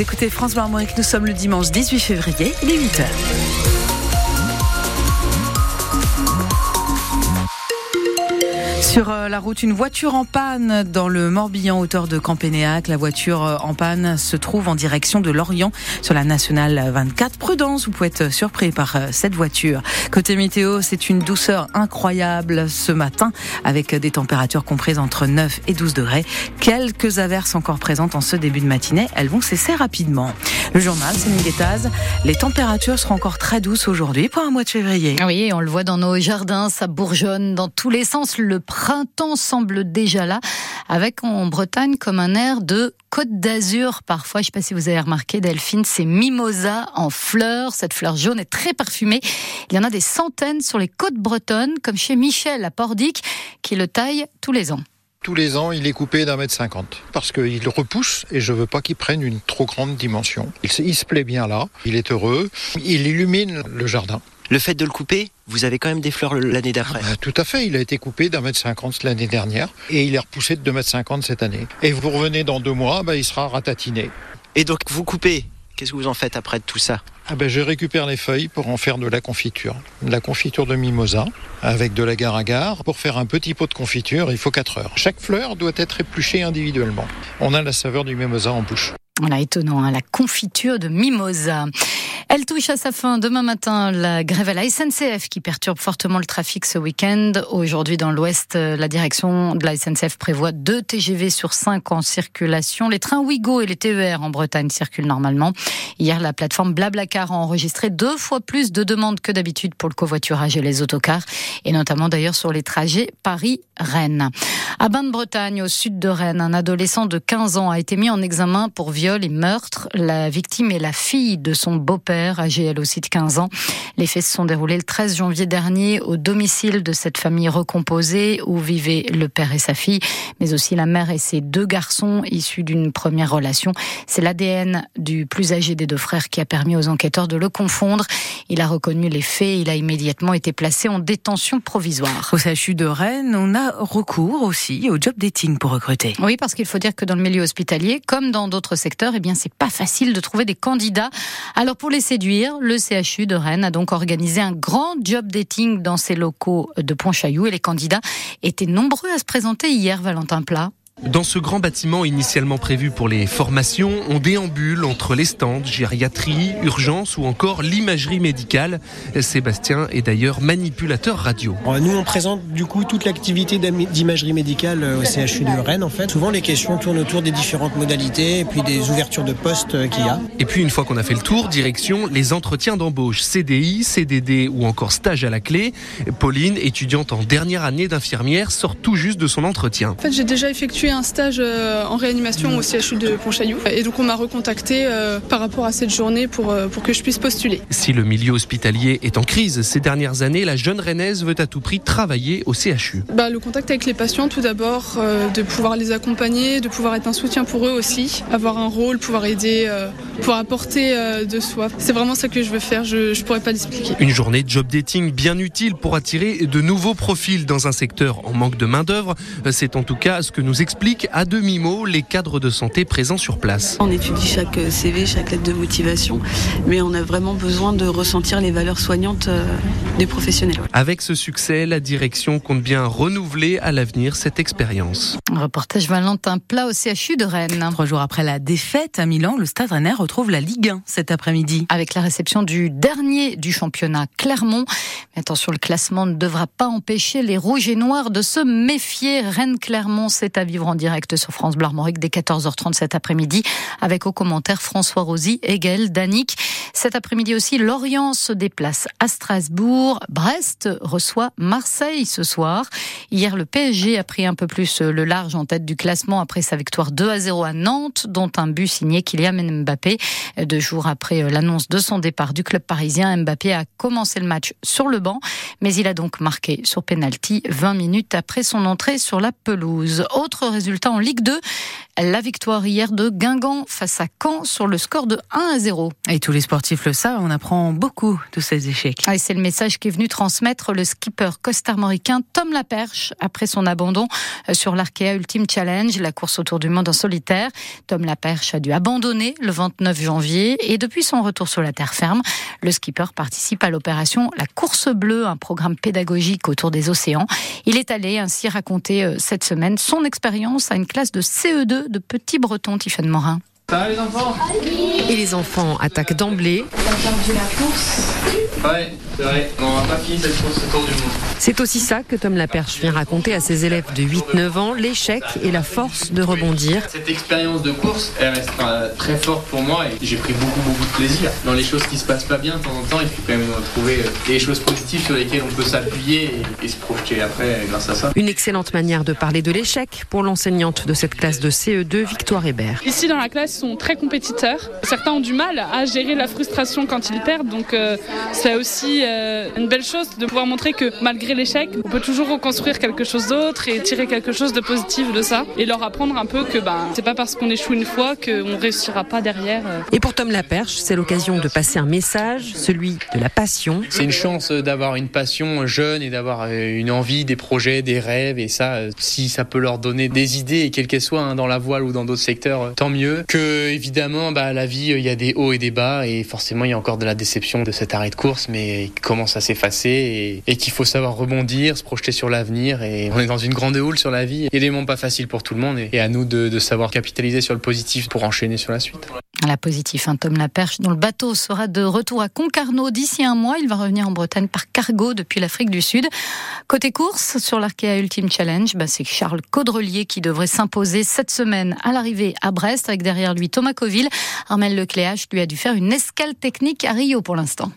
Écoutez France Bleu nous sommes le dimanche 18 février, il est 8h. Sur euh, la route, une voiture en panne dans le Morbihan, hauteur de Campénéac. La voiture euh, en panne se trouve en direction de Lorient sur la nationale 24. Prudence, vous pouvez être surpris par euh, cette voiture. Côté météo, c'est une douceur incroyable ce matin avec des températures comprises entre 9 et 12 degrés. Quelques averses encore présentes en ce début de matinée. Elles vont cesser rapidement. Le journal, c'est Guettaz. Les températures seront encore très douces aujourd'hui pour un mois de février. Oui, on le voit dans nos jardins, ça bourgeonne dans tous les sens. Printemps semble déjà là, avec en Bretagne comme un air de Côte d'Azur. Parfois, je ne sais pas si vous avez remarqué, Delphine, c'est mimosa en fleurs. Cette fleur jaune est très parfumée. Il y en a des centaines sur les côtes bretonnes, comme chez Michel à Pordic, qui le taille tous les ans. Tous les ans, il est coupé d'un mètre cinquante parce qu'il repousse et je veux pas qu'il prenne une trop grande dimension. Il se plaît bien là, il est heureux, il illumine le jardin. Le fait de le couper, vous avez quand même des fleurs l'année d'après. Ah, tout à fait, il a été coupé d'un mètre cinquante l'année dernière et il est repoussé de deux mètres cinquante cette année. Et vous revenez dans deux mois, bah, il sera ratatiné. Et donc vous coupez, qu'est-ce que vous en faites après de tout ça? Ah ben, Je récupère les feuilles pour en faire de la confiture. De la confiture de mimosa avec de l'agar-agar. Pour faire un petit pot de confiture, il faut 4 heures. Chaque fleur doit être épluchée individuellement. On a la saveur du mimosa en bouche. Voilà, étonnant, hein, la confiture de mimosa. Elle touche à sa fin demain matin la grève à la SNCF qui perturbe fortement le trafic ce week-end. Aujourd'hui, dans l'Ouest, la direction de la SNCF prévoit deux TGV sur cinq en circulation. Les trains Ouigo et les TER en Bretagne circulent normalement. Hier, la plateforme Blablacar a enregistré deux fois plus de demandes que d'habitude pour le covoiturage et les autocars, et notamment d'ailleurs sur les trajets Paris-Rennes. À Bain-de-Bretagne, au sud de Rennes, un adolescent de 15 ans a été mis en examen pour viol et meurtre. La victime est la fille de son beau-père âgée elle aussi de 15 ans. Les faits se sont déroulés le 13 janvier dernier au domicile de cette famille recomposée où vivaient le père et sa fille, mais aussi la mère et ses deux garçons issus d'une première relation. C'est l'ADN du plus âgé des deux frères qui a permis aux enquêteurs de le confondre. Il a reconnu les faits, il a immédiatement été placé en détention provisoire. Au CHU de Rennes, on a recours aussi au job dating pour recruter. Oui, parce qu'il faut dire que dans le milieu hospitalier, comme dans d'autres secteurs, eh bien c'est pas facile de trouver des candidats. Alors pour les séduire, le CHU de Rennes a donc organisé un grand job dating dans ses locaux de Pontchaillou et les candidats étaient nombreux à se présenter hier, Valentin Plat. Dans ce grand bâtiment initialement prévu pour les formations, on déambule entre les stands, gériatrie, urgence ou encore l'imagerie médicale. Sébastien est d'ailleurs manipulateur radio. Nous, on présente du coup toute l'activité d'imagerie médicale euh, au CHU de Rennes. En fait, souvent les questions tournent autour des différentes modalités et puis des ouvertures de postes euh, qu'il y a. Et puis une fois qu'on a fait le tour, direction les entretiens d'embauche, CDI, CDD ou encore stage à la clé. Pauline, étudiante en dernière année d'infirmière, sort tout juste de son entretien. En fait, j'ai déjà effectué un stage euh, en réanimation au CHU de Pontchaillou. Et donc on m'a recontacté euh, par rapport à cette journée pour, euh, pour que je puisse postuler. Si le milieu hospitalier est en crise ces dernières années, la jeune rennaise veut à tout prix travailler au CHU. Bah, le contact avec les patients tout d'abord, de pouvoir les accompagner, de pouvoir être un soutien pour eux aussi, avoir un rôle, pouvoir aider, pouvoir apporter de soi. C'est vraiment ça que je veux faire, je ne pourrais pas l'expliquer. Une journée de job dating bien utile pour attirer de nouveaux profils dans un secteur en manque de main-d'œuvre. C'est en tout cas ce que nous explique explique à demi-mot les cadres de santé présents sur place. On étudie chaque CV, chaque lettre de motivation, mais on a vraiment besoin de ressentir les valeurs soignantes euh, des professionnels. Avec ce succès, la direction compte bien renouveler à l'avenir cette expérience. Reportage Valentin Plat au CHU de Rennes. Trois jours après la défaite à Milan, le Stade Rennais retrouve la Ligue 1 cet après-midi. Avec la réception du dernier du championnat, Clermont. Mais attention, le classement ne devra pas empêcher les rouges et noirs de se méfier. Rennes-Clermont, c'est à vivre en direct sur France Armorique dès 14h30 cet après-midi avec au commentaire François Rosy et Gaël Danic. Cet après-midi aussi, Lorient se déplace à Strasbourg. Brest reçoit Marseille ce soir. Hier, le PSG a pris un peu plus le large en tête du classement après sa victoire 2 à 0 à Nantes, dont un but signé Kylian Mbappé. Deux jours après l'annonce de son départ du club parisien, Mbappé a commencé le match sur le banc, mais il a donc marqué sur penalty 20 minutes après son entrée sur la pelouse. Autre résultat en Ligue 2. La victoire hier de Guingamp face à Caen sur le score de 1 à 0. Et tous les sportifs le savent, on apprend beaucoup de ces échecs. Ah, et c'est le message qu'est venu transmettre le skipper costarmoricain Tom Laperche après son abandon euh, sur l'Arkea Ultimate Challenge, la course autour du monde en solitaire. Tom Laperche a dû abandonner le 29 janvier et depuis son retour sur la terre ferme, le skipper participe à l'opération La Course Bleue, un programme pédagogique autour des océans. Il est allé ainsi raconter euh, cette semaine son expérience à une classe de CE2 de Petit Breton, Tiffany Morin. Ça va les enfants? Et les enfants attaquent d'emblée. Ouais, c'est vrai. On n'a pas fini cette course autour du monde. C'est aussi ça que Tom Laperche vient raconter à ses élèves de 8-9 ans, l'échec et la force de rebondir. Cette expérience de course, elle reste très forte pour moi et j'ai pris beaucoup beaucoup de plaisir. Dans les choses qui se passent pas bien, de temps en temps, il faut quand même trouver euh, des choses positives sur lesquelles on peut s'appuyer et, se projeter après grâce à ça. Une excellente manière de parler de l'échec pour l'enseignante de cette classe de CE2, Victoire Hébert. Ici dans la classe, ils sont très compétiteurs. Certains ont du mal à gérer la frustration quand ils perdent, donc euh, c'est aussi euh, une belle chose de pouvoir montrer que malgré l'échec, on peut toujours reconstruire quelque chose d'autre et tirer quelque chose de positif de ça et leur apprendre un peu que ben c'est pas parce qu'on échoue une fois qu'on réussira pas derrière. euh. Et pour Tom Laperche, c'est l'occasion de passer un message, celui de la passion. C'est une chance d'avoir une passion jeune et d'avoir euh, une envie, des projets, des rêves et ça, si ça peut leur donner des idées et quelles qu'elles soient hein, dans la voile ou dans d'autres secteurs, tant mieux. Que évidemment, bah, la vie, il y a des hauts et des bas et forcément il y a encore de la déception de cet arrêt de course, mais qui commence à s'effacer et, qu'il faut savoir rebondir, se projeter sur l'avenir et on est dans une grande houle sur la vie. Moments pas faciles pour tout le monde et, à nous de, de savoir capitaliser sur le positif pour enchaîner sur la suite. La positif, un Tom Laperche, dont le bateau sera de retour à Concarneau d'ici un mois. Il va revenir en Bretagne par cargo depuis l'Afrique du Sud. Côté course, sur l'Arkea Ultimate Challenge, bah, c'est Charles Caudrelier qui devrait s'imposer cette semaine à l'arrivée à Brest, avec derrière lui Thomas Coville. Armel Lecléache lui a dû faire une escale technique à Rio pour l'instant.